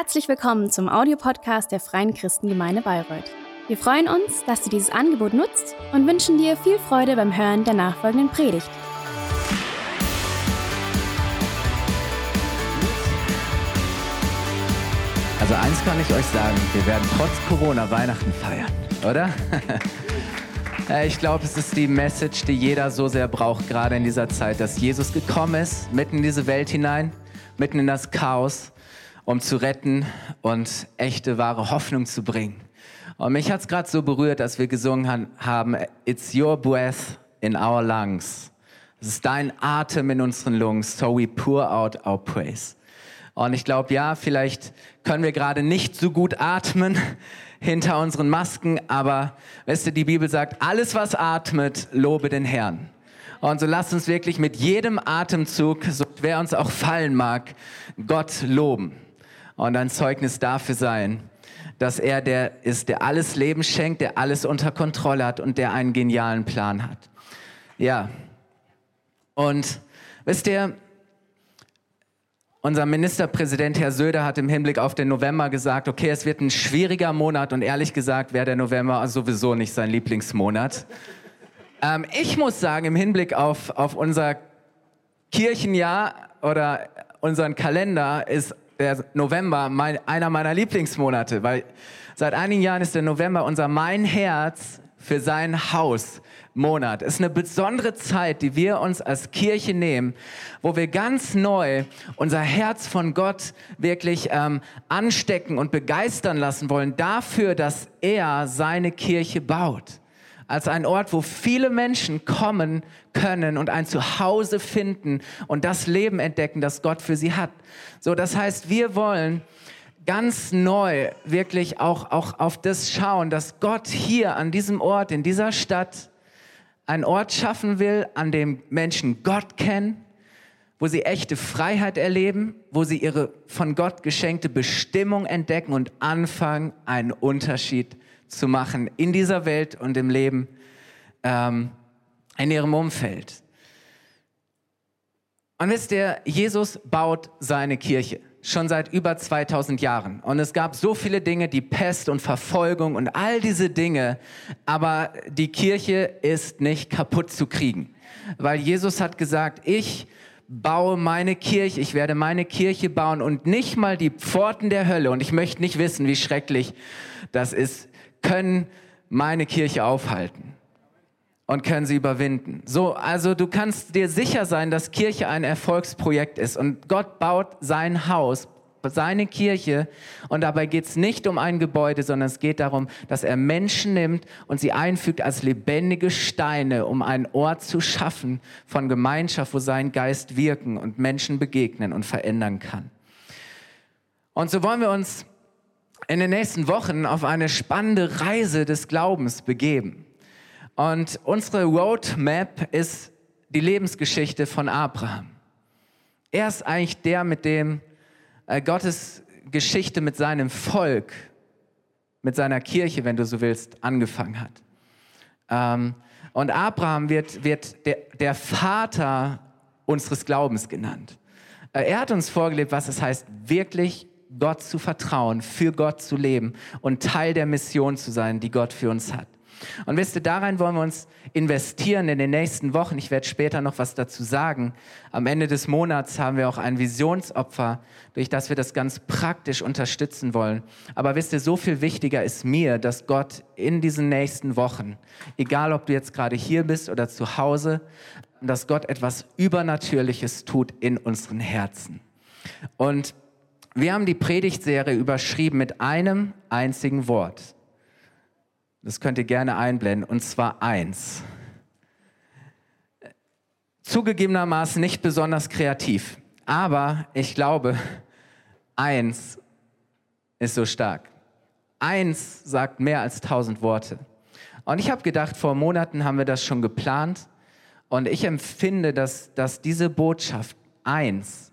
Herzlich willkommen zum Audiopodcast der Freien Christengemeinde Bayreuth. Wir freuen uns, dass du dieses Angebot nutzt und wünschen dir viel Freude beim Hören der nachfolgenden Predigt. Also eins kann ich euch sagen, wir werden trotz Corona Weihnachten feiern, oder? Ich glaube, es ist die Message, die jeder so sehr braucht, gerade in dieser Zeit, dass Jesus gekommen ist, mitten in diese Welt hinein, mitten in das Chaos, um zu retten und echte, wahre Hoffnung zu bringen. Und mich hat es gerade so berührt, dass wir gesungen haben, It's your breath in our lungs. Es ist dein Atem in unseren Lungs, so we pour out our praise. Und ich glaube, ja, vielleicht können wir gerade nicht so gut atmen hinter unseren Masken, aber weißt du, die Bibel sagt, alles was atmet, lobe den Herrn. Und so lasst uns wirklich mit jedem Atemzug, so wer uns auch fallen mag, Gott loben und ein Zeugnis dafür sein, dass er der ist, der alles Leben schenkt, der alles unter Kontrolle hat und der einen genialen Plan hat. Ja. Und wisst ihr, unser Ministerpräsident Herr Söder hat im Hinblick auf den November gesagt, okay, es wird ein schwieriger Monat und ehrlich gesagt wäre der November sowieso nicht sein Lieblingsmonat. Ähm, ich muss sagen, im Hinblick auf, auf unser Kirchenjahr oder unseren Kalender ist der November mein, einer meiner Lieblingsmonate, weil seit einigen Jahren ist der November unser Mein Herz für sein Haus Monat. Es ist eine besondere Zeit, die wir uns als Kirche nehmen, wo wir ganz neu unser Herz von Gott wirklich ähm, anstecken und begeistern lassen wollen dafür, dass er seine Kirche baut als ein Ort, wo viele Menschen kommen können und ein Zuhause finden und das Leben entdecken, das Gott für sie hat. So, das heißt, wir wollen ganz neu wirklich auch, auch auf das schauen, dass Gott hier an diesem Ort, in dieser Stadt, einen Ort schaffen will, an dem Menschen Gott kennen, wo sie echte Freiheit erleben, wo sie ihre von Gott geschenkte Bestimmung entdecken und anfangen, einen Unterschied zu machen in dieser Welt und im Leben, ähm, in ihrem Umfeld. Und wisst ihr, Jesus baut seine Kirche schon seit über 2000 Jahren. Und es gab so viele Dinge, die Pest und Verfolgung und all diese Dinge. Aber die Kirche ist nicht kaputt zu kriegen. Weil Jesus hat gesagt, ich baue meine Kirche, ich werde meine Kirche bauen und nicht mal die Pforten der Hölle. Und ich möchte nicht wissen, wie schrecklich das ist können meine Kirche aufhalten und können sie überwinden. So, also du kannst dir sicher sein, dass Kirche ein Erfolgsprojekt ist und Gott baut sein Haus, seine Kirche und dabei geht es nicht um ein Gebäude, sondern es geht darum, dass er Menschen nimmt und sie einfügt als lebendige Steine, um einen Ort zu schaffen von Gemeinschaft, wo sein Geist wirken und Menschen begegnen und verändern kann. Und so wollen wir uns in den nächsten Wochen auf eine spannende Reise des Glaubens begeben. Und unsere Roadmap ist die Lebensgeschichte von Abraham. Er ist eigentlich der, mit dem äh, Gottes Geschichte mit seinem Volk, mit seiner Kirche, wenn du so willst, angefangen hat. Ähm, und Abraham wird, wird der, der Vater unseres Glaubens genannt. Äh, er hat uns vorgelebt, was es heißt, wirklich Gott zu vertrauen, für Gott zu leben und Teil der Mission zu sein, die Gott für uns hat. Und wisst ihr, darin wollen wir uns investieren in den nächsten Wochen. Ich werde später noch was dazu sagen. Am Ende des Monats haben wir auch ein Visionsopfer, durch das wir das ganz praktisch unterstützen wollen. Aber wisst ihr, so viel wichtiger ist mir, dass Gott in diesen nächsten Wochen, egal ob du jetzt gerade hier bist oder zu Hause, dass Gott etwas Übernatürliches tut in unseren Herzen. Und wir haben die Predigtserie überschrieben mit einem einzigen Wort. Das könnt ihr gerne einblenden, und zwar eins. Zugegebenermaßen nicht besonders kreativ, aber ich glaube, eins ist so stark. Eins sagt mehr als tausend Worte. Und ich habe gedacht, vor Monaten haben wir das schon geplant. Und ich empfinde, dass, dass diese Botschaft eins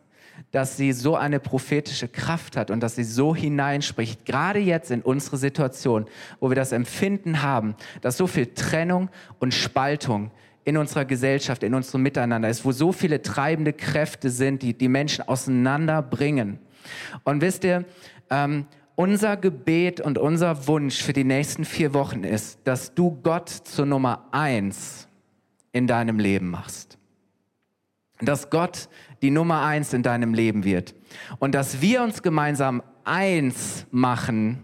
dass sie so eine prophetische Kraft hat und dass sie so hineinspricht, gerade jetzt in unsere Situation, wo wir das Empfinden haben, dass so viel Trennung und Spaltung in unserer Gesellschaft, in unserem Miteinander ist, wo so viele treibende Kräfte sind, die die Menschen auseinanderbringen. Und wisst ihr, ähm, unser Gebet und unser Wunsch für die nächsten vier Wochen ist, dass du Gott zur Nummer eins in deinem Leben machst. Dass Gott die Nummer eins in deinem Leben wird. Und dass wir uns gemeinsam eins machen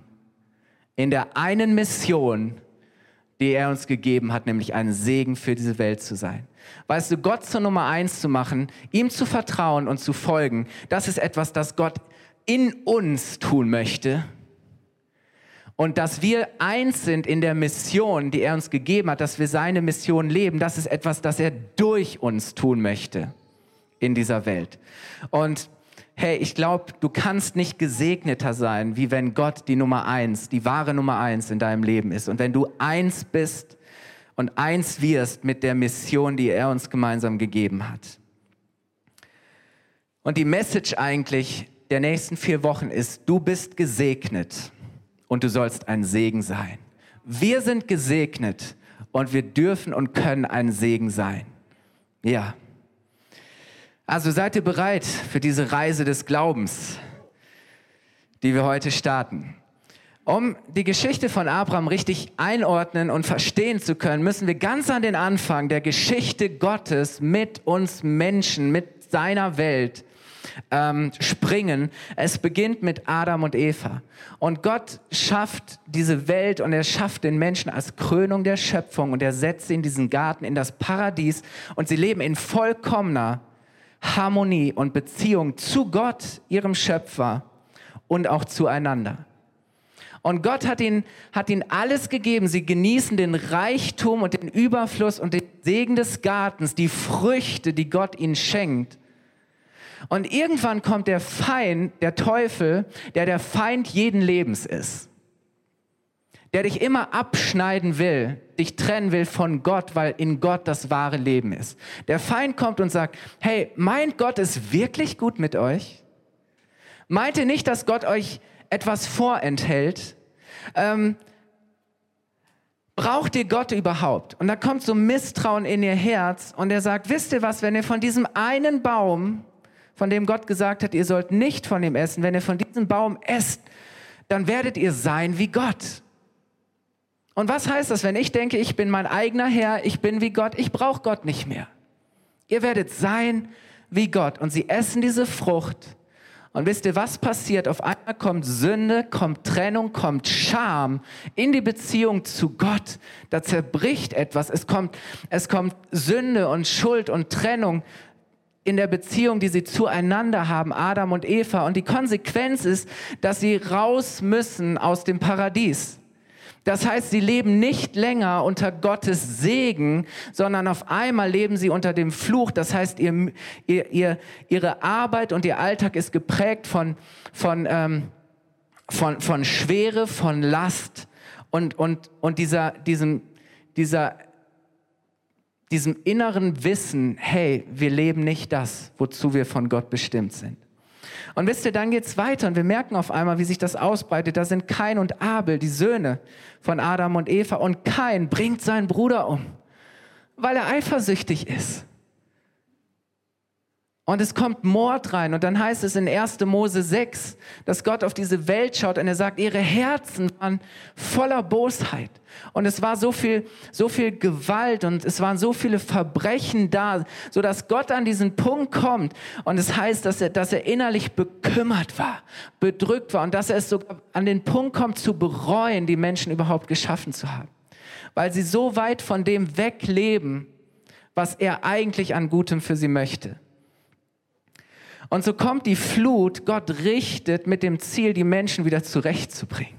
in der einen Mission, die er uns gegeben hat, nämlich ein Segen für diese Welt zu sein. Weißt du, Gott zur Nummer eins zu machen, ihm zu vertrauen und zu folgen, das ist etwas, das Gott in uns tun möchte. Und dass wir eins sind in der Mission, die er uns gegeben hat, dass wir seine Mission leben, das ist etwas, das er durch uns tun möchte in dieser Welt. Und hey, ich glaube, du kannst nicht gesegneter sein, wie wenn Gott die Nummer eins, die wahre Nummer eins in deinem Leben ist. Und wenn du eins bist und eins wirst mit der Mission, die er uns gemeinsam gegeben hat. Und die Message eigentlich der nächsten vier Wochen ist, du bist gesegnet und du sollst ein Segen sein. Wir sind gesegnet und wir dürfen und können ein Segen sein. Ja. Also seid ihr bereit für diese Reise des Glaubens, die wir heute starten? Um die Geschichte von Abraham richtig einordnen und verstehen zu können, müssen wir ganz an den Anfang der Geschichte Gottes mit uns Menschen, mit seiner Welt ähm, springen. Es beginnt mit Adam und Eva. Und Gott schafft diese Welt und er schafft den Menschen als Krönung der Schöpfung und er setzt sie in diesen Garten, in das Paradies und sie leben in vollkommener Harmonie und Beziehung zu Gott, ihrem Schöpfer und auch zueinander. Und Gott hat ihnen, hat ihnen alles gegeben. Sie genießen den Reichtum und den Überfluss und den Segen des Gartens, die Früchte, die Gott ihnen schenkt. Und irgendwann kommt der Feind, der Teufel, der der Feind jeden Lebens ist. Der dich immer abschneiden will, dich trennen will von Gott, weil in Gott das wahre Leben ist. Der Feind kommt und sagt, hey, meint Gott es wirklich gut mit euch? Meint ihr nicht, dass Gott euch etwas vorenthält? Ähm, braucht ihr Gott überhaupt? Und da kommt so Misstrauen in ihr Herz und er sagt, wisst ihr was, wenn ihr von diesem einen Baum von dem Gott gesagt hat, ihr sollt nicht von ihm essen. Wenn ihr von diesem Baum esst, dann werdet ihr sein wie Gott. Und was heißt das, wenn ich denke, ich bin mein eigener Herr, ich bin wie Gott, ich brauche Gott nicht mehr? Ihr werdet sein wie Gott. Und sie essen diese Frucht. Und wisst ihr, was passiert? Auf einmal kommt Sünde, kommt Trennung, kommt Scham in die Beziehung zu Gott. Da zerbricht etwas. Es kommt, es kommt Sünde und Schuld und Trennung in der Beziehung, die sie zueinander haben, Adam und Eva. Und die Konsequenz ist, dass sie raus müssen aus dem Paradies. Das heißt, sie leben nicht länger unter Gottes Segen, sondern auf einmal leben sie unter dem Fluch. Das heißt, ihr, ihr, ihr, ihre Arbeit und ihr Alltag ist geprägt von, von, ähm, von, von Schwere, von Last und, und, und dieser, diesem, dieser diesem inneren Wissen, hey, wir leben nicht das, wozu wir von Gott bestimmt sind. Und wisst ihr, dann geht's weiter und wir merken auf einmal, wie sich das ausbreitet. Da sind Kain und Abel, die Söhne von Adam und Eva. Und Kain bringt seinen Bruder um, weil er eifersüchtig ist. Und es kommt Mord rein. Und dann heißt es in 1. Mose 6, dass Gott auf diese Welt schaut und er sagt, ihre Herzen waren voller Bosheit. Und es war so viel, so viel Gewalt und es waren so viele Verbrechen da, so dass Gott an diesen Punkt kommt. Und es heißt, dass er, dass er innerlich bekümmert war, bedrückt war und dass er es sogar an den Punkt kommt zu bereuen, die Menschen überhaupt geschaffen zu haben. Weil sie so weit von dem wegleben, was er eigentlich an Gutem für sie möchte. Und so kommt die Flut, Gott richtet mit dem Ziel, die Menschen wieder zurechtzubringen.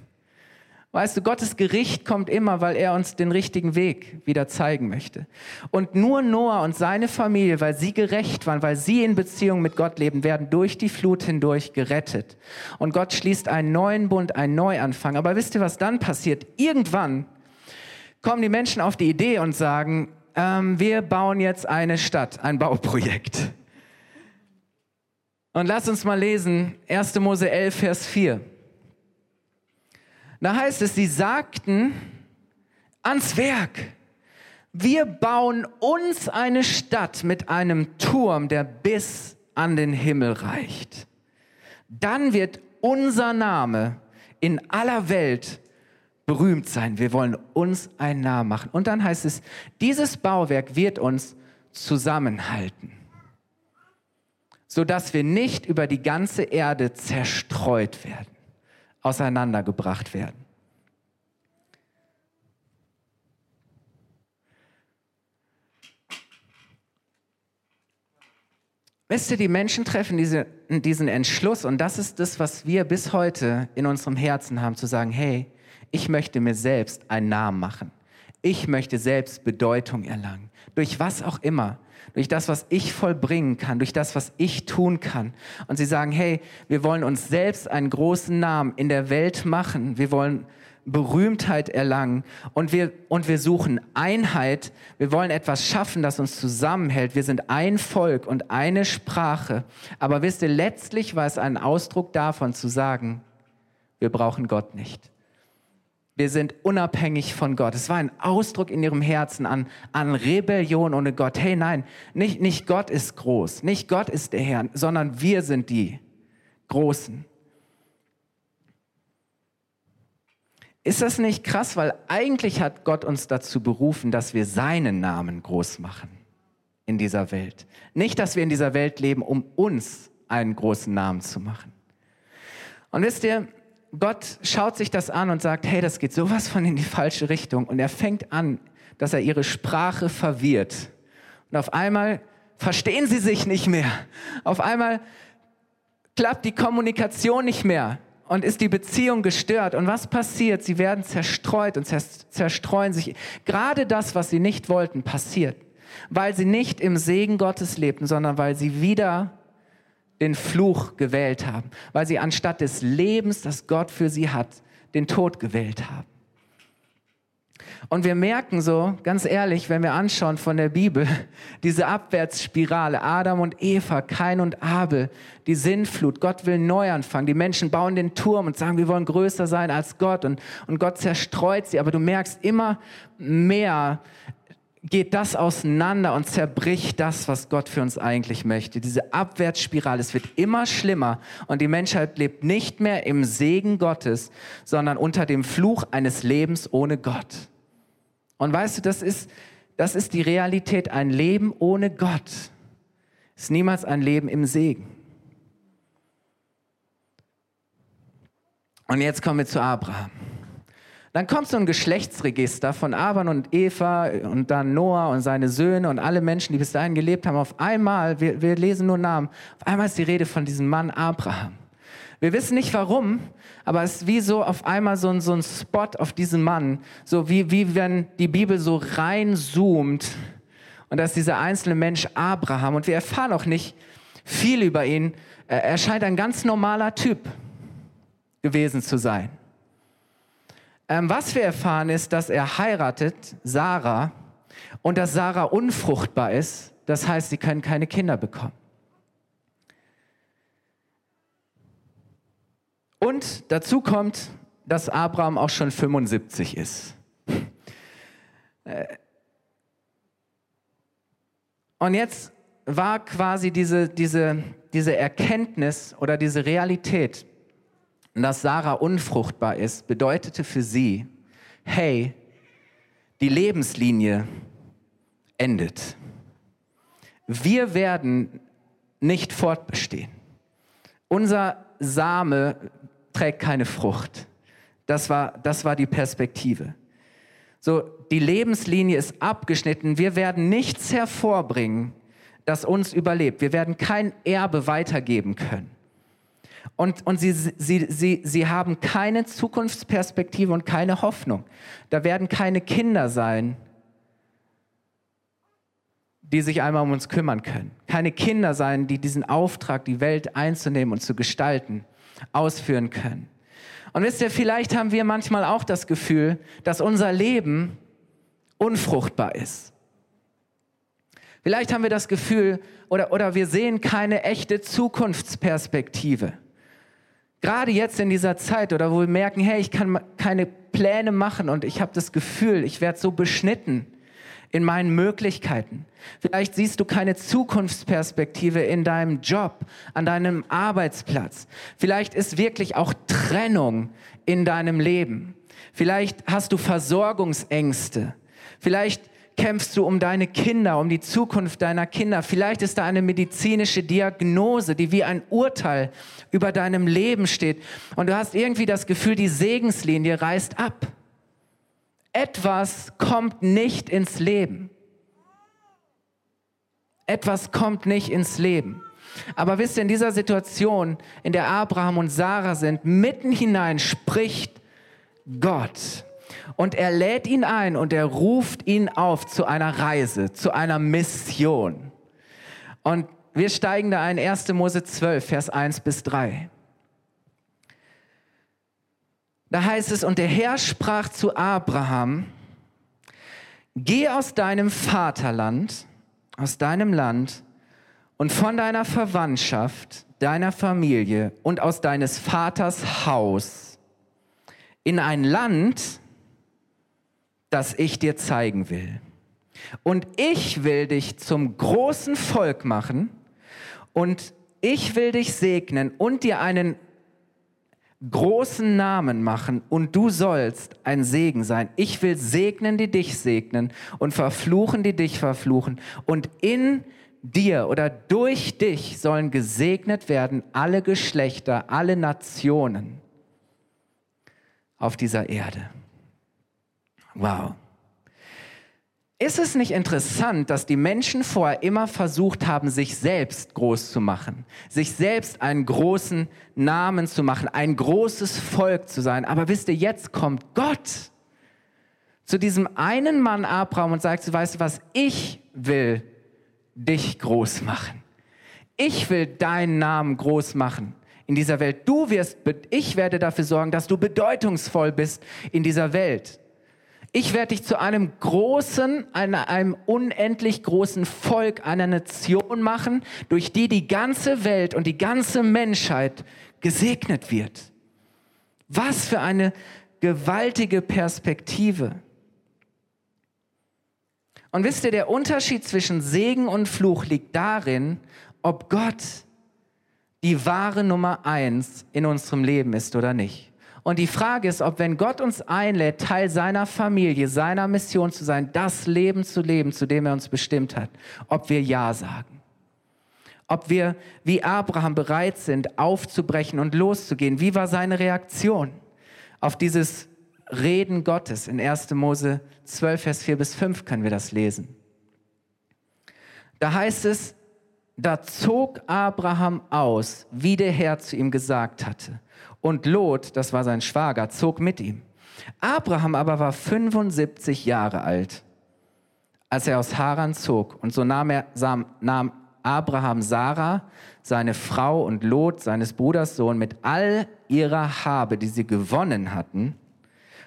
Weißt du, Gottes Gericht kommt immer, weil er uns den richtigen Weg wieder zeigen möchte. Und nur Noah und seine Familie, weil sie gerecht waren, weil sie in Beziehung mit Gott leben, werden durch die Flut hindurch gerettet. Und Gott schließt einen neuen Bund, einen Neuanfang. Aber wisst ihr, was dann passiert? Irgendwann kommen die Menschen auf die Idee und sagen, ähm, wir bauen jetzt eine Stadt, ein Bauprojekt. Und lass uns mal lesen, 1. Mose 11, Vers 4. Da heißt es, sie sagten ans Werk, wir bauen uns eine Stadt mit einem Turm, der bis an den Himmel reicht. dann wird unser Name in aller Welt berühmt sein. Wir wollen uns einen Namen machen. Und dann heißt es, dieses Bauwerk wird uns zusammenhalten, sodass wir nicht über die ganze Erde zerstreut werden, auseinandergebracht werden. Wisst ihr, die Menschen treffen diese, diesen Entschluss und das ist das, was wir bis heute in unserem Herzen haben, zu sagen, hey, ich möchte mir selbst einen Namen machen. Ich möchte selbst Bedeutung erlangen. Durch was auch immer. Durch das, was ich vollbringen kann. Durch das, was ich tun kann. Und sie sagen, hey, wir wollen uns selbst einen großen Namen in der Welt machen. Wir wollen Berühmtheit erlangen und wir, und wir suchen Einheit. Wir wollen etwas schaffen, das uns zusammenhält. Wir sind ein Volk und eine Sprache. Aber wisst ihr, letztlich war es ein Ausdruck davon zu sagen, wir brauchen Gott nicht. Wir sind unabhängig von Gott. Es war ein Ausdruck in ihrem Herzen an, an Rebellion ohne Gott. Hey, nein, nicht, nicht Gott ist groß, nicht Gott ist der Herr, sondern wir sind die Großen. Ist das nicht krass? Weil eigentlich hat Gott uns dazu berufen, dass wir seinen Namen groß machen in dieser Welt. Nicht, dass wir in dieser Welt leben, um uns einen großen Namen zu machen. Und wisst ihr, Gott schaut sich das an und sagt, hey, das geht sowas von in die falsche Richtung. Und er fängt an, dass er ihre Sprache verwirrt. Und auf einmal verstehen sie sich nicht mehr. Auf einmal klappt die Kommunikation nicht mehr und ist die Beziehung gestört. Und was passiert? Sie werden zerstreut und zerstreuen sich. Gerade das, was sie nicht wollten, passiert, weil sie nicht im Segen Gottes lebten, sondern weil sie wieder den Fluch gewählt haben, weil sie anstatt des Lebens, das Gott für sie hat, den Tod gewählt haben. Und wir merken so, ganz ehrlich, wenn wir anschauen von der Bibel, diese Abwärtsspirale, Adam und Eva, Kain und Abel, die Sinnflut, Gott will Neuanfang. Die Menschen bauen den Turm und sagen, wir wollen größer sein als Gott und, und Gott zerstreut sie. Aber du merkst immer mehr, geht das auseinander und zerbricht das, was Gott für uns eigentlich möchte. Diese Abwärtsspirale, es wird immer schlimmer und die Menschheit lebt nicht mehr im Segen Gottes, sondern unter dem Fluch eines Lebens ohne Gott. Und weißt du, das ist, das ist die Realität. Ein Leben ohne Gott ist niemals ein Leben im Segen. Und jetzt kommen wir zu Abraham. Dann kommt so ein Geschlechtsregister von Adam und Eva und dann Noah und seine Söhne und alle Menschen, die bis dahin gelebt haben. Auf einmal, wir, wir lesen nur Namen, auf einmal ist die Rede von diesem Mann Abraham. Wir wissen nicht warum, aber es ist wie so auf einmal so ein, so ein Spot auf diesen Mann, so wie, wie wenn die Bibel so reinzoomt und da ist dieser einzelne Mensch Abraham und wir erfahren auch nicht viel über ihn. Er scheint ein ganz normaler Typ gewesen zu sein. Ähm, was wir erfahren ist, dass er heiratet, Sarah, und dass Sarah unfruchtbar ist. Das heißt, sie können keine Kinder bekommen. Und dazu kommt, dass Abraham auch schon 75 ist. Äh, und jetzt war quasi diese, diese, diese Erkenntnis oder diese Realität, dass Sarah unfruchtbar ist, bedeutete für sie, hey, die Lebenslinie endet. Wir werden nicht fortbestehen. Unser Same trägt keine Frucht. Das war, das war die Perspektive. So, die Lebenslinie ist abgeschnitten. Wir werden nichts hervorbringen, das uns überlebt. Wir werden kein Erbe weitergeben können. Und, und sie, sie, sie, sie haben keine Zukunftsperspektive und keine Hoffnung. Da werden keine Kinder sein, die sich einmal um uns kümmern können. Keine Kinder sein, die diesen Auftrag, die Welt einzunehmen und zu gestalten, ausführen können. Und wisst ihr, vielleicht haben wir manchmal auch das Gefühl, dass unser Leben unfruchtbar ist. Vielleicht haben wir das Gefühl oder, oder wir sehen keine echte Zukunftsperspektive. Gerade jetzt in dieser Zeit oder wo wir merken, hey, ich kann keine Pläne machen und ich habe das Gefühl, ich werde so beschnitten in meinen Möglichkeiten. Vielleicht siehst du keine Zukunftsperspektive in deinem Job, an deinem Arbeitsplatz. Vielleicht ist wirklich auch Trennung in deinem Leben. Vielleicht hast du Versorgungsängste. Vielleicht kämpfst du um deine Kinder, um die Zukunft deiner Kinder. Vielleicht ist da eine medizinische Diagnose, die wie ein Urteil über deinem Leben steht. Und du hast irgendwie das Gefühl, die Segenslinie reißt ab. Etwas kommt nicht ins Leben. Etwas kommt nicht ins Leben. Aber wisst ihr, in dieser Situation, in der Abraham und Sarah sind, mitten hinein spricht Gott. Und er lädt ihn ein und er ruft ihn auf zu einer Reise, zu einer Mission. Und wir steigen da ein, 1. Mose 12, Vers 1 bis 3. Da heißt es, und der Herr sprach zu Abraham, geh aus deinem Vaterland, aus deinem Land und von deiner Verwandtschaft, deiner Familie und aus deines Vaters Haus in ein Land, das ich dir zeigen will. Und ich will dich zum großen Volk machen und ich will dich segnen und dir einen großen Namen machen und du sollst ein Segen sein. Ich will segnen, die dich segnen und verfluchen, die dich verfluchen. Und in dir oder durch dich sollen gesegnet werden alle Geschlechter, alle Nationen auf dieser Erde. Wow. Ist es nicht interessant, dass die Menschen vorher immer versucht haben, sich selbst groß zu machen, sich selbst einen großen Namen zu machen, ein großes Volk zu sein? Aber wisst ihr, jetzt kommt Gott zu diesem einen Mann Abraham und sagt, weißt du was, ich will dich groß machen. Ich will deinen Namen groß machen in dieser Welt. Du wirst, ich werde dafür sorgen, dass du bedeutungsvoll bist in dieser Welt. Ich werde dich zu einem großen, einem unendlich großen Volk, einer Nation machen, durch die die ganze Welt und die ganze Menschheit gesegnet wird. Was für eine gewaltige Perspektive. Und wisst ihr, der Unterschied zwischen Segen und Fluch liegt darin, ob Gott die wahre Nummer eins in unserem Leben ist oder nicht. Und die Frage ist, ob wenn Gott uns einlädt, Teil seiner Familie, seiner Mission zu sein, das Leben zu leben, zu dem er uns bestimmt hat, ob wir Ja sagen. Ob wir wie Abraham bereit sind, aufzubrechen und loszugehen. Wie war seine Reaktion auf dieses Reden Gottes? In 1. Mose 12, Vers 4 bis 5 können wir das lesen. Da heißt es, da zog Abraham aus, wie der Herr zu ihm gesagt hatte und Lot, das war sein Schwager, zog mit ihm. Abraham aber war 75 Jahre alt, als er aus Haran zog. Und so nahm, er, nahm Abraham Sarah, seine Frau und Lot, seines Bruders Sohn, mit all ihrer Habe, die sie gewonnen hatten,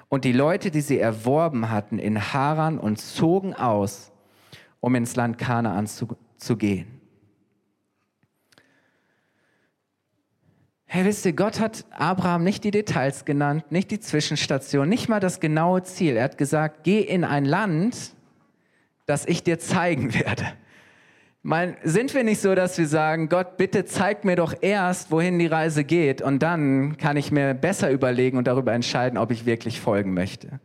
und die Leute, die sie erworben hatten, in Haran und zogen aus, um ins Land Kanaan zu, zu gehen. Hey, wisst ihr, Gott hat Abraham nicht die Details genannt, nicht die Zwischenstation, nicht mal das genaue Ziel. Er hat gesagt, geh in ein Land, das ich dir zeigen werde. Mein, sind wir nicht so, dass wir sagen, Gott, bitte zeig mir doch erst, wohin die Reise geht und dann kann ich mir besser überlegen und darüber entscheiden, ob ich wirklich folgen möchte.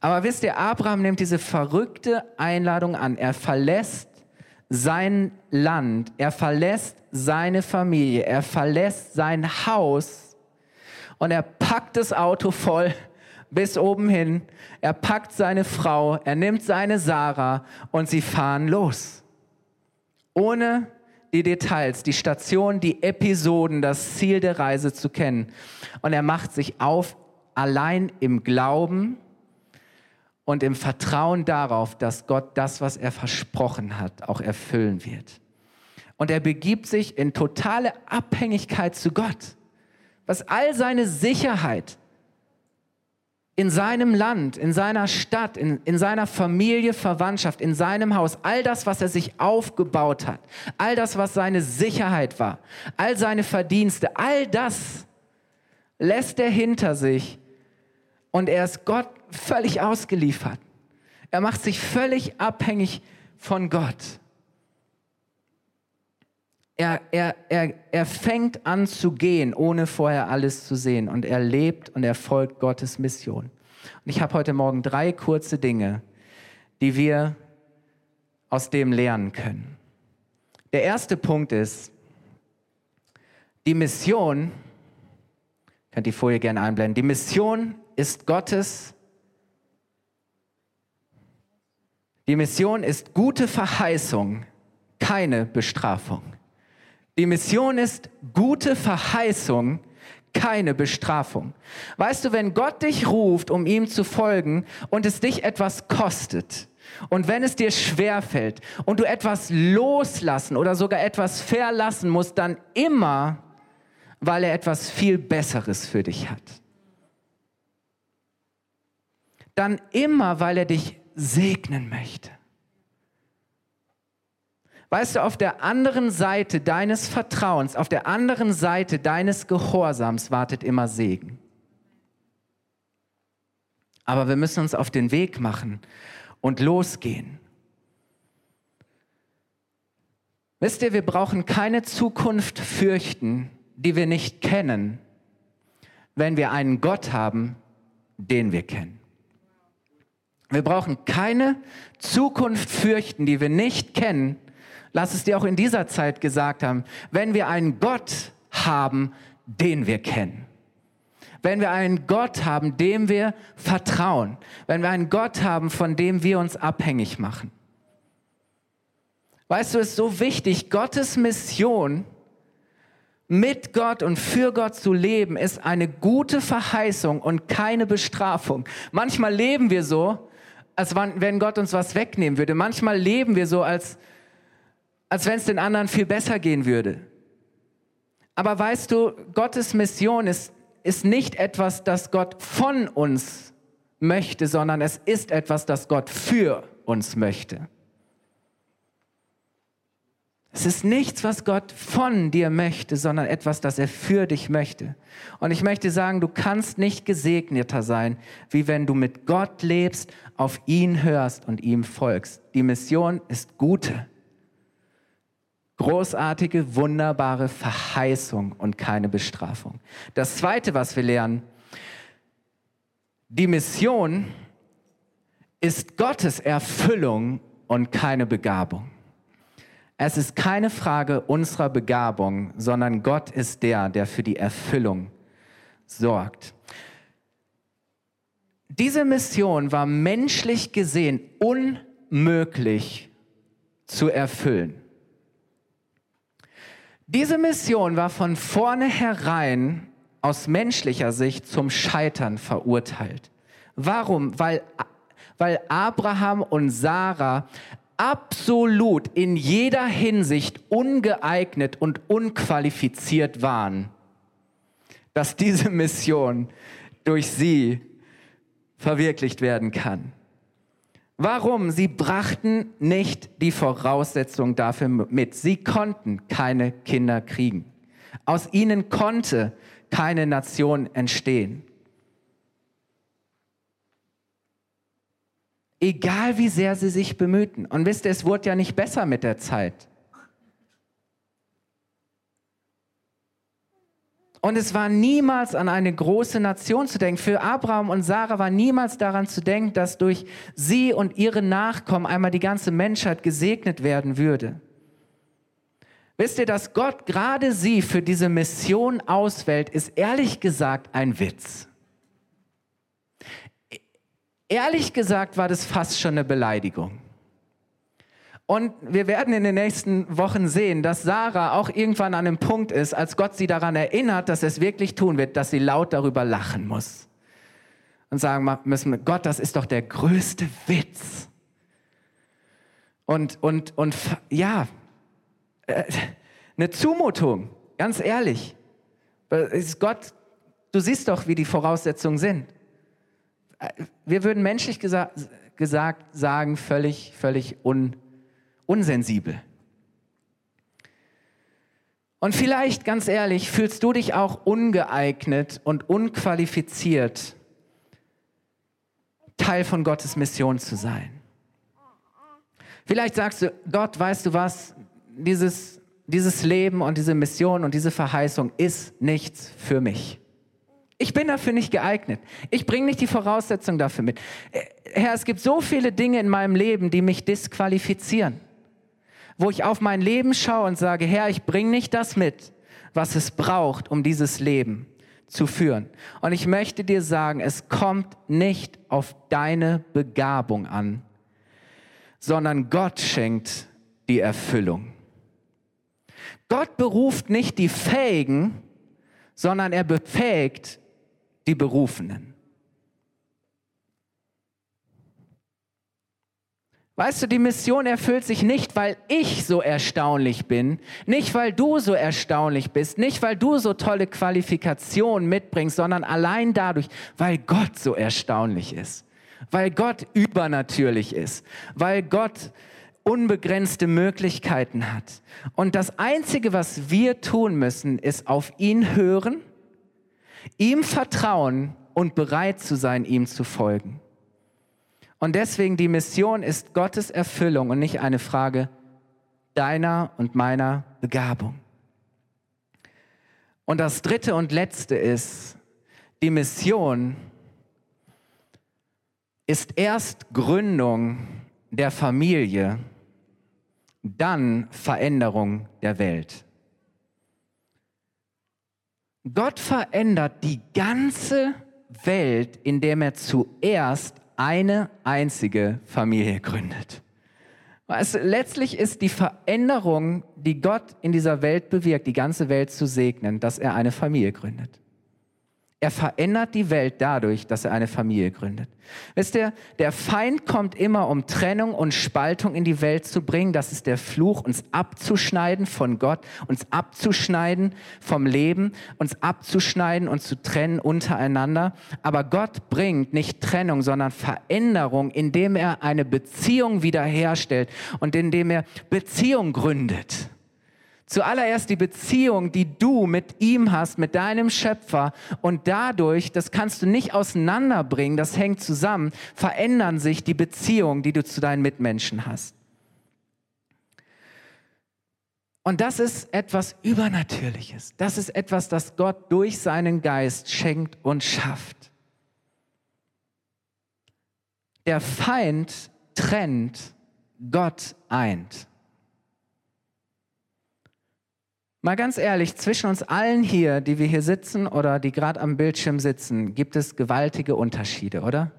Aber wisst ihr, Abraham nimmt diese verrückte Einladung an. Er verlässt sein Land, er verlässt seine Familie, er verlässt sein Haus und er packt das Auto voll bis oben hin, er packt seine Frau, er nimmt seine Sarah und sie fahren los. Ohne die Details, die Station, die Episoden, das Ziel der Reise zu kennen. Und er macht sich auf, allein im Glauben, und im Vertrauen darauf, dass Gott das, was er versprochen hat, auch erfüllen wird. Und er begibt sich in totale Abhängigkeit zu Gott, was all seine Sicherheit in seinem Land, in seiner Stadt, in, in seiner Familie, Verwandtschaft, in seinem Haus, all das, was er sich aufgebaut hat, all das, was seine Sicherheit war, all seine Verdienste, all das lässt er hinter sich und er ist Gott völlig ausgeliefert. Er macht sich völlig abhängig von Gott. Er, er, er, er fängt an zu gehen, ohne vorher alles zu sehen. Und er lebt und er folgt Gottes Mission. Und ich habe heute Morgen drei kurze Dinge, die wir aus dem lernen können. Der erste Punkt ist, die Mission, könnt die Folie gerne einblenden, die Mission ist Gottes, die Mission ist gute Verheißung, keine Bestrafung. Die Mission ist gute Verheißung, keine Bestrafung. Weißt du, wenn Gott dich ruft, um ihm zu folgen und es dich etwas kostet, und wenn es dir schwer fällt und du etwas loslassen oder sogar etwas verlassen musst, dann immer, weil er etwas viel Besseres für dich hat. Dann immer, weil er dich segnen möchte. Weißt du, auf der anderen Seite deines Vertrauens, auf der anderen Seite deines Gehorsams wartet immer Segen. Aber wir müssen uns auf den Weg machen und losgehen. Wisst ihr, wir brauchen keine Zukunft fürchten, die wir nicht kennen, wenn wir einen Gott haben, den wir kennen. Wir brauchen keine Zukunft fürchten, die wir nicht kennen, lass es dir auch in dieser Zeit gesagt haben, wenn wir einen Gott haben, den wir kennen. Wenn wir einen Gott haben, dem wir vertrauen. Wenn wir einen Gott haben, von dem wir uns abhängig machen. Weißt du, es ist so wichtig, Gottes Mission mit Gott und für Gott zu leben, ist eine gute Verheißung und keine Bestrafung. Manchmal leben wir so, als wenn Gott uns was wegnehmen würde. Manchmal leben wir so, als als wenn es den anderen viel besser gehen würde. Aber weißt du, Gottes Mission ist, ist nicht etwas, das Gott von uns möchte, sondern es ist etwas, das Gott für uns möchte. Es ist nichts, was Gott von dir möchte, sondern etwas, das er für dich möchte. Und ich möchte sagen, du kannst nicht gesegneter sein, wie wenn du mit Gott lebst, auf ihn hörst und ihm folgst. Die Mission ist gute großartige, wunderbare Verheißung und keine Bestrafung. Das Zweite, was wir lernen, die Mission ist Gottes Erfüllung und keine Begabung. Es ist keine Frage unserer Begabung, sondern Gott ist der, der für die Erfüllung sorgt. Diese Mission war menschlich gesehen unmöglich zu erfüllen. Diese Mission war von vornherein aus menschlicher Sicht zum Scheitern verurteilt. Warum? Weil, weil Abraham und Sarah absolut in jeder Hinsicht ungeeignet und unqualifiziert waren, dass diese Mission durch sie verwirklicht werden kann. Warum? Sie brachten nicht die Voraussetzung dafür mit. Sie konnten keine Kinder kriegen. Aus ihnen konnte keine Nation entstehen. Egal wie sehr sie sich bemühten. Und wisst ihr, es wurde ja nicht besser mit der Zeit. Und es war niemals an eine große Nation zu denken. Für Abraham und Sarah war niemals daran zu denken, dass durch sie und ihre Nachkommen einmal die ganze Menschheit gesegnet werden würde. Wisst ihr, dass Gott gerade sie für diese Mission auswählt, ist ehrlich gesagt ein Witz. Ehrlich gesagt war das fast schon eine Beleidigung. Und wir werden in den nächsten Wochen sehen, dass Sarah auch irgendwann an einem Punkt ist, als Gott sie daran erinnert, dass er es wirklich tun wird, dass sie laut darüber lachen muss. Und sagen müssen, Gott, das ist doch der größte Witz. Und, und, und ja, äh, eine Zumutung, ganz ehrlich. Gott, du siehst doch, wie die Voraussetzungen sind. Äh, wir würden menschlich gesa gesagt sagen, völlig, völlig un unsensibel. Und vielleicht, ganz ehrlich, fühlst du dich auch ungeeignet und unqualifiziert, Teil von Gottes Mission zu sein. Vielleicht sagst du, Gott, weißt du was, dieses, dieses Leben und diese Mission und diese Verheißung ist nichts für mich. Ich bin dafür nicht geeignet. Ich bringe nicht die Voraussetzungen dafür mit. Äh, Herr, es gibt so viele Dinge in meinem Leben, die mich disqualifizieren. Wo ich auf mein Leben schaue und sage, Herr, ich bringe nicht das mit, was es braucht, um dieses Leben zu führen. Und ich möchte dir sagen, es kommt nicht auf deine Begabung an, sondern Gott schenkt die Erfüllung. Gott beruft nicht die Fähigen, sondern er befähigt die Berufenen. Weißt du, die Mission erfüllt sich nicht, weil ich so erstaunlich bin, nicht weil du so erstaunlich bist, nicht weil du so tolle Qualifikationen mitbringst, sondern allein dadurch, weil Gott so erstaunlich ist, weil Gott übernatürlich ist, weil Gott unbegrenzte Möglichkeiten hat. Und das Einzige, was wir tun müssen, ist auf ihn hören, ihm vertrauen und bereit zu sein, ihm zu folgen. Und deswegen die Mission ist Gottes Erfüllung und nicht eine Frage deiner und meiner Begabung. Und das dritte und letzte ist, die Mission ist erst Gründung der Familie, dann Veränderung der Welt. Gott verändert die ganze Welt, indem er zuerst eine einzige Familie gründet. Weißt, letztlich ist die Veränderung, die Gott in dieser Welt bewirkt, die ganze Welt zu segnen, dass er eine Familie gründet. Er verändert die Welt dadurch, dass er eine Familie gründet. Wisst ihr, der Feind kommt immer, um Trennung und Spaltung in die Welt zu bringen. Das ist der Fluch, uns abzuschneiden von Gott, uns abzuschneiden vom Leben, uns abzuschneiden und zu trennen untereinander. Aber Gott bringt nicht Trennung, sondern Veränderung, indem er eine Beziehung wiederherstellt und indem er Beziehung gründet. Zuallererst die Beziehung, die du mit ihm hast, mit deinem Schöpfer. Und dadurch, das kannst du nicht auseinanderbringen, das hängt zusammen, verändern sich die Beziehungen, die du zu deinen Mitmenschen hast. Und das ist etwas Übernatürliches. Das ist etwas, das Gott durch seinen Geist schenkt und schafft. Der Feind trennt, Gott eint. Mal ganz ehrlich, zwischen uns allen hier, die wir hier sitzen oder die gerade am Bildschirm sitzen, gibt es gewaltige Unterschiede, oder?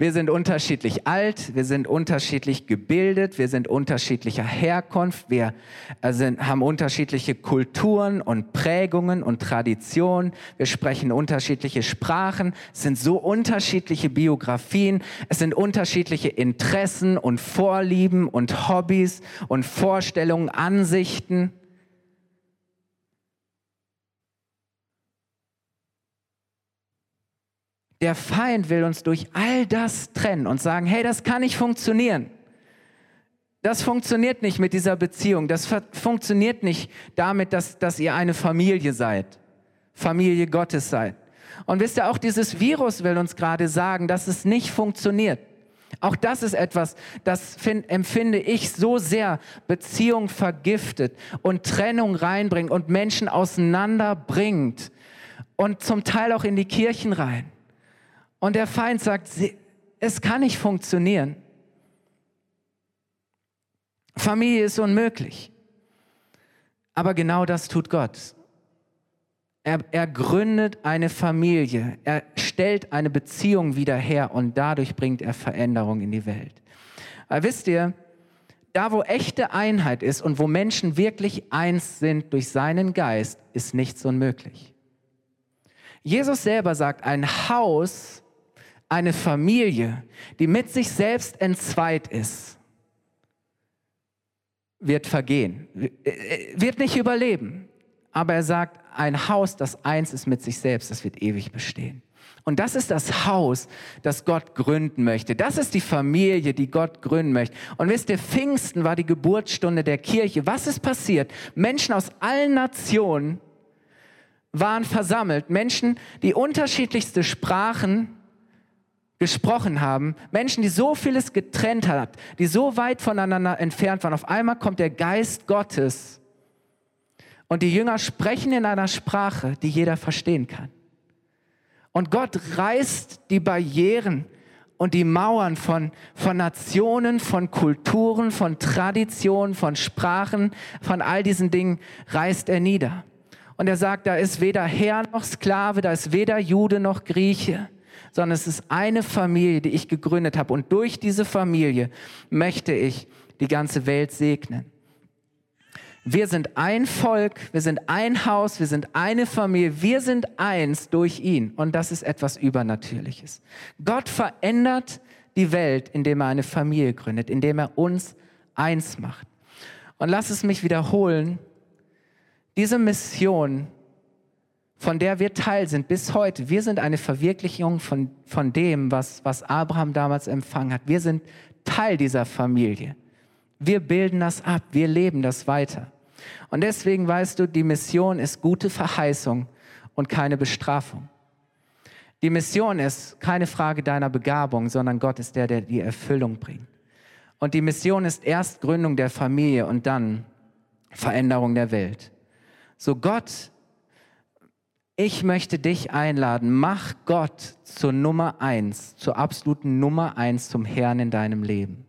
Wir sind unterschiedlich alt, wir sind unterschiedlich gebildet, wir sind unterschiedlicher Herkunft, wir äh, sind, haben unterschiedliche Kulturen und Prägungen und Traditionen, wir sprechen unterschiedliche Sprachen, es sind so unterschiedliche Biografien, es sind unterschiedliche Interessen und Vorlieben und Hobbys und Vorstellungen, Ansichten. Der Feind will uns durch all das trennen und sagen, hey, das kann nicht funktionieren. Das funktioniert nicht mit dieser Beziehung. Das funktioniert nicht damit, dass, dass ihr eine Familie seid. Familie Gottes seid. Und wisst ihr, auch dieses Virus will uns gerade sagen, dass es nicht funktioniert. Auch das ist etwas, das find, empfinde ich so sehr Beziehung vergiftet und Trennung reinbringt und Menschen auseinanderbringt und zum Teil auch in die Kirchen rein. Und der Feind sagt, es kann nicht funktionieren. Familie ist unmöglich. Aber genau das tut Gott. Er, er, gründet eine Familie, er stellt eine Beziehung wieder her und dadurch bringt er Veränderung in die Welt. Aber wisst ihr, da wo echte Einheit ist und wo Menschen wirklich eins sind durch seinen Geist, ist nichts unmöglich. Jesus selber sagt, ein Haus eine Familie, die mit sich selbst entzweit ist, wird vergehen, wird nicht überleben. Aber er sagt, ein Haus, das eins ist mit sich selbst, das wird ewig bestehen. Und das ist das Haus, das Gott gründen möchte. Das ist die Familie, die Gott gründen möchte. Und wisst ihr, Pfingsten war die Geburtsstunde der Kirche. Was ist passiert? Menschen aus allen Nationen waren versammelt. Menschen, die unterschiedlichste Sprachen gesprochen haben, Menschen, die so vieles getrennt hat, die so weit voneinander entfernt waren. Auf einmal kommt der Geist Gottes und die Jünger sprechen in einer Sprache, die jeder verstehen kann. Und Gott reißt die Barrieren und die Mauern von, von Nationen, von Kulturen, von Traditionen, von Sprachen, von all diesen Dingen reißt er nieder. Und er sagt, da ist weder Herr noch Sklave, da ist weder Jude noch Grieche, sondern es ist eine Familie, die ich gegründet habe. Und durch diese Familie möchte ich die ganze Welt segnen. Wir sind ein Volk, wir sind ein Haus, wir sind eine Familie, wir sind eins durch ihn. Und das ist etwas Übernatürliches. Gott verändert die Welt, indem er eine Familie gründet, indem er uns eins macht. Und lass es mich wiederholen, diese Mission, von der wir Teil sind bis heute, wir sind eine Verwirklichung von, von dem, was, was Abraham damals empfangen hat. Wir sind Teil dieser Familie. Wir bilden das ab, wir leben das weiter. Und deswegen weißt du, die Mission ist gute Verheißung und keine Bestrafung. Die Mission ist keine Frage deiner Begabung, sondern Gott ist der, der die Erfüllung bringt. Und die Mission ist erst Gründung der Familie und dann Veränderung der Welt. So Gott, ich möchte dich einladen, mach Gott zur Nummer eins, zur absoluten Nummer eins zum Herrn in deinem Leben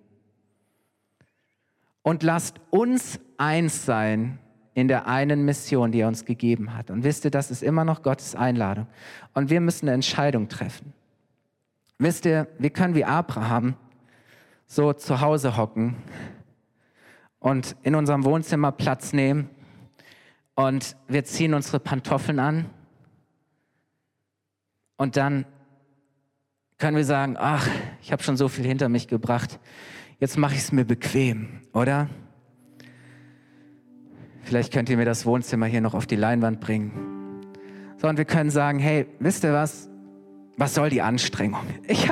und lasst uns eins sein in der einen Mission, die er uns gegeben hat. Und wisst ihr, das ist immer noch Gottes Einladung. Und wir müssen eine Entscheidung treffen. Wisst ihr, wir können wie Abraham so zu Hause hocken und in unserem Wohnzimmer Platz nehmen und wir ziehen unsere Pantoffeln an und dann können wir sagen, ach, ich habe schon so viel hinter mich gebracht jetzt mache ich es mir bequem, oder? Vielleicht könnt ihr mir das Wohnzimmer hier noch auf die Leinwand bringen. So, und wir können sagen, hey, wisst ihr was? Was soll die Anstrengung? Ich,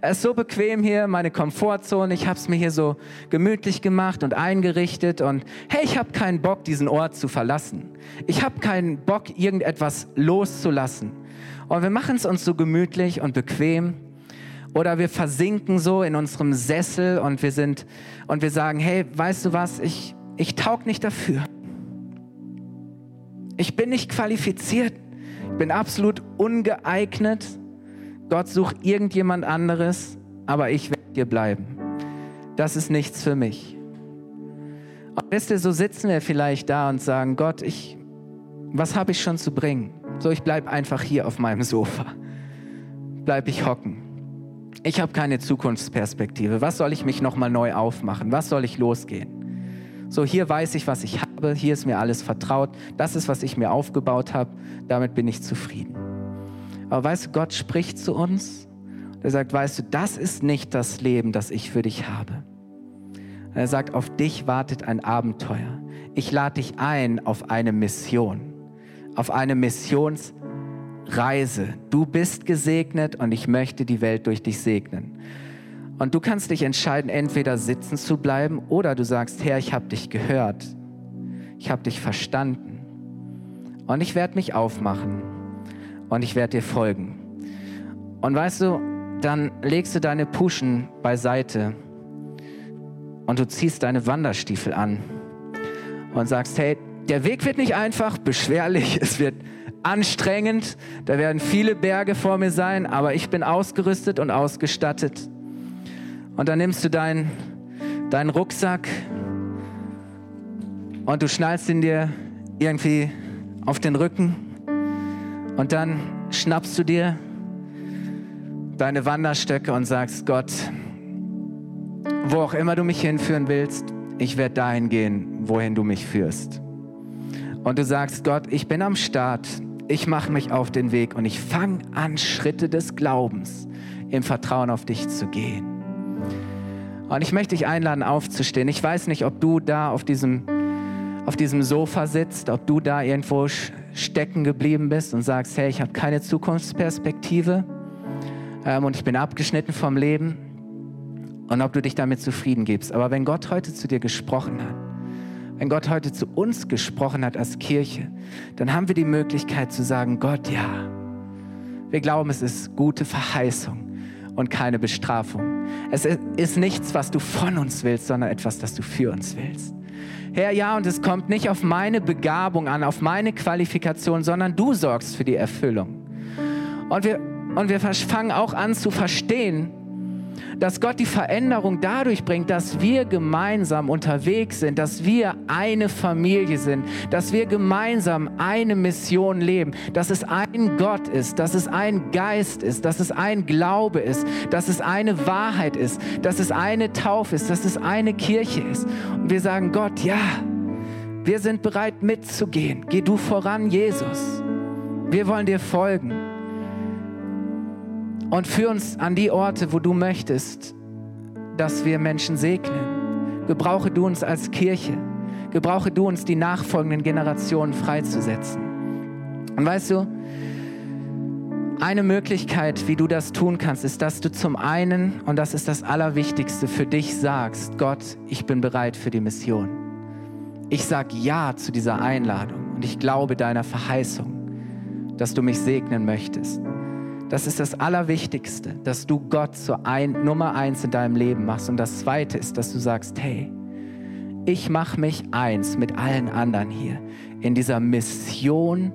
es ist so bequem hier, meine Komfortzone. Ich habe es mir hier so gemütlich gemacht und eingerichtet. Und hey, ich habe keinen Bock, diesen Ort zu verlassen. Ich habe keinen Bock, irgendetwas loszulassen. Und wir machen es uns so gemütlich und bequem. Oder wir versinken so in unserem Sessel und wir sind und wir sagen, hey, weißt du was, ich, ich taug nicht dafür. Ich bin nicht qualifiziert. Ich bin absolut ungeeignet. Gott sucht irgendjemand anderes, aber ich werde hier bleiben. Das ist nichts für mich. Und wisst ihr, so sitzen wir vielleicht da und sagen, Gott, ich, was habe ich schon zu bringen? So, ich bleibe einfach hier auf meinem Sofa. Bleib ich hocken ich habe keine Zukunftsperspektive. Was soll ich mich nochmal neu aufmachen? Was soll ich losgehen? So, hier weiß ich, was ich habe, hier ist mir alles vertraut, das ist, was ich mir aufgebaut habe, damit bin ich zufrieden. Aber weißt du, Gott spricht zu uns, er sagt, weißt du, das ist nicht das Leben, das ich für dich habe. Er sagt, auf dich wartet ein Abenteuer. Ich lade dich ein auf eine Mission, auf eine Missions- Reise. Du bist gesegnet und ich möchte die Welt durch dich segnen. Und du kannst dich entscheiden, entweder sitzen zu bleiben oder du sagst, Herr, ich habe dich gehört. Ich habe dich verstanden. Und ich werde mich aufmachen und ich werde dir folgen. Und weißt du, dann legst du deine Puschen beiseite und du ziehst deine Wanderstiefel an und sagst, hey, der Weg wird nicht einfach, beschwerlich, es wird anstrengend. Da werden viele Berge vor mir sein, aber ich bin ausgerüstet und ausgestattet. Und dann nimmst du deinen dein Rucksack und du schnallst ihn dir irgendwie auf den Rücken. Und dann schnappst du dir deine Wanderstöcke und sagst, Gott, wo auch immer du mich hinführen willst, ich werde dahin gehen, wohin du mich führst. Und du sagst, Gott, ich bin am Start, ich mache mich auf den Weg und ich fange an, Schritte des Glaubens im Vertrauen auf dich zu gehen. Und ich möchte dich einladen, aufzustehen. Ich weiß nicht, ob du da auf diesem, auf diesem Sofa sitzt, ob du da irgendwo stecken geblieben bist und sagst, hey, ich habe keine Zukunftsperspektive ähm, und ich bin abgeschnitten vom Leben und ob du dich damit zufrieden gibst. Aber wenn Gott heute zu dir gesprochen hat, wenn Gott heute zu uns gesprochen hat als Kirche, dann haben wir die Möglichkeit zu sagen, Gott, ja, wir glauben, es ist gute Verheißung und keine Bestrafung. Es ist nichts, was du von uns willst, sondern etwas, das du für uns willst. Herr, ja, und es kommt nicht auf meine Begabung an, auf meine Qualifikation, sondern du sorgst für die Erfüllung. Und wir, und wir fangen auch an zu verstehen, dass Gott die Veränderung dadurch bringt, dass wir gemeinsam unterwegs sind, dass wir eine Familie sind, dass wir gemeinsam eine Mission leben, dass es ein Gott ist, dass es ein Geist ist, dass es ein Glaube ist, dass es eine Wahrheit ist, dass es eine Taufe ist, dass es eine Kirche ist. Und wir sagen, Gott, ja, wir sind bereit mitzugehen. Geh du voran, Jesus. Wir wollen dir folgen und führ uns an die Orte, wo du möchtest, dass wir Menschen segnen. Gebrauche du uns als Kirche. Gebrauche du uns, die nachfolgenden Generationen freizusetzen. Und weißt du, eine Möglichkeit, wie du das tun kannst, ist, dass du zum einen, und das ist das Allerwichtigste, für dich sagst, Gott, ich bin bereit für die Mission. Ich sage Ja zu dieser Einladung und ich glaube deiner Verheißung, dass du mich segnen möchtest. Das ist das Allerwichtigste, dass du Gott zur ein, Nummer eins in deinem Leben machst. Und das Zweite ist, dass du sagst, hey, ich mache mich eins mit allen anderen hier in dieser Mission,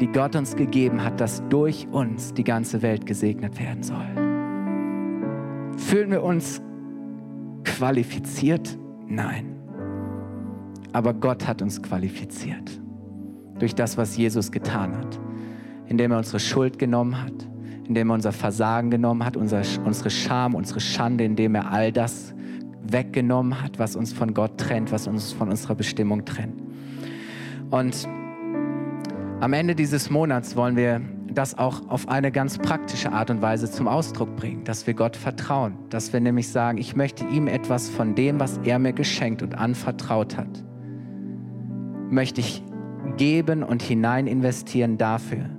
die Gott uns gegeben hat, dass durch uns die ganze Welt gesegnet werden soll. Fühlen wir uns qualifiziert? Nein. Aber Gott hat uns qualifiziert durch das, was Jesus getan hat indem er unsere Schuld genommen hat, indem er unser Versagen genommen hat, unser, unsere Scham, unsere Schande, indem er all das weggenommen hat, was uns von Gott trennt, was uns von unserer Bestimmung trennt. Und am Ende dieses Monats wollen wir das auch auf eine ganz praktische Art und Weise zum Ausdruck bringen, dass wir Gott vertrauen, dass wir nämlich sagen, ich möchte ihm etwas von dem, was er mir geschenkt und anvertraut hat, möchte ich geben und hinein investieren dafür,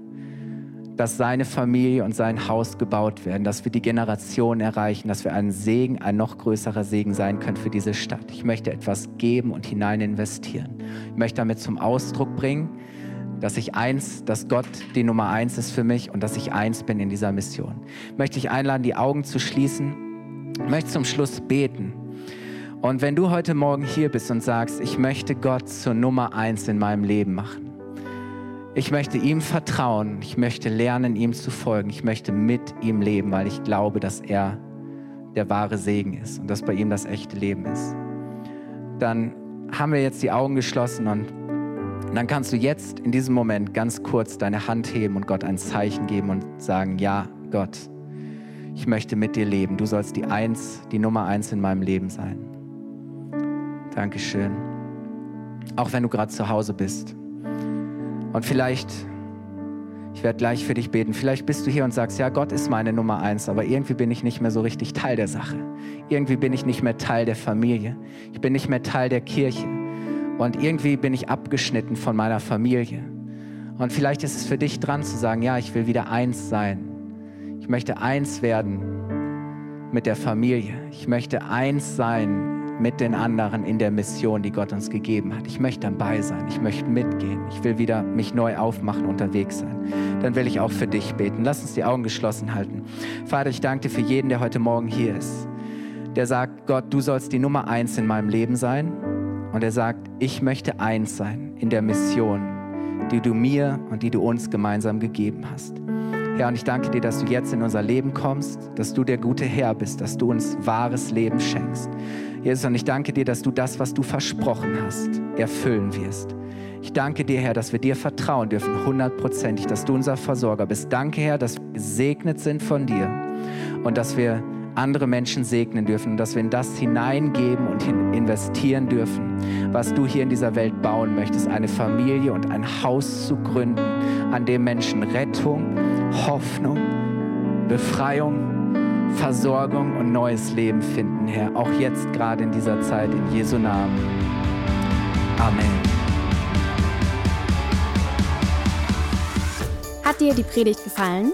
dass seine Familie und sein Haus gebaut werden, dass wir die Generation erreichen, dass wir ein Segen, ein noch größerer Segen sein können für diese Stadt. Ich möchte etwas geben und hinein investieren. Ich möchte damit zum Ausdruck bringen, dass ich eins, dass Gott die Nummer eins ist für mich und dass ich eins bin in dieser Mission. Ich möchte dich einladen, die Augen zu schließen. Ich möchte zum Schluss beten. Und wenn du heute Morgen hier bist und sagst, ich möchte Gott zur Nummer eins in meinem Leben machen, ich möchte ihm vertrauen. Ich möchte lernen, ihm zu folgen. Ich möchte mit ihm leben, weil ich glaube, dass er der wahre Segen ist und dass bei ihm das echte Leben ist. Dann haben wir jetzt die Augen geschlossen und dann kannst du jetzt in diesem Moment ganz kurz deine Hand heben und Gott ein Zeichen geben und sagen, ja, Gott, ich möchte mit dir leben. Du sollst die Eins, die Nummer eins in meinem Leben sein. Dankeschön. Auch wenn du gerade zu Hause bist. Und vielleicht, ich werde gleich für dich beten, vielleicht bist du hier und sagst, ja, Gott ist meine Nummer eins, aber irgendwie bin ich nicht mehr so richtig Teil der Sache. Irgendwie bin ich nicht mehr Teil der Familie. Ich bin nicht mehr Teil der Kirche. Und irgendwie bin ich abgeschnitten von meiner Familie. Und vielleicht ist es für dich dran zu sagen, ja, ich will wieder eins sein. Ich möchte eins werden mit der Familie. Ich möchte eins sein mit den anderen in der Mission, die Gott uns gegeben hat. Ich möchte dabei sein, ich möchte mitgehen, ich will wieder mich neu aufmachen, unterwegs sein. Dann will ich auch für dich beten. Lass uns die Augen geschlossen halten. Vater, ich danke dir für jeden, der heute Morgen hier ist, der sagt, Gott, du sollst die Nummer eins in meinem Leben sein. Und er sagt, ich möchte eins sein in der Mission, die du mir und die du uns gemeinsam gegeben hast. Ja, und ich danke dir, dass du jetzt in unser Leben kommst, dass du der gute Herr bist, dass du uns wahres Leben schenkst. Jesus, und ich danke dir, dass du das, was du versprochen hast, erfüllen wirst. Ich danke dir, Herr, dass wir dir vertrauen dürfen, hundertprozentig, dass du unser Versorger bist. Danke, Herr, dass wir gesegnet sind von dir und dass wir andere Menschen segnen dürfen und dass wir in das hineingeben und investieren dürfen, was du hier in dieser Welt bauen möchtest, eine Familie und ein Haus zu gründen, an dem Menschen Rettung, Hoffnung, Befreiung, Versorgung und neues Leben finden, Herr. Auch jetzt gerade in dieser Zeit, in Jesu Namen. Amen. Hat dir die Predigt gefallen?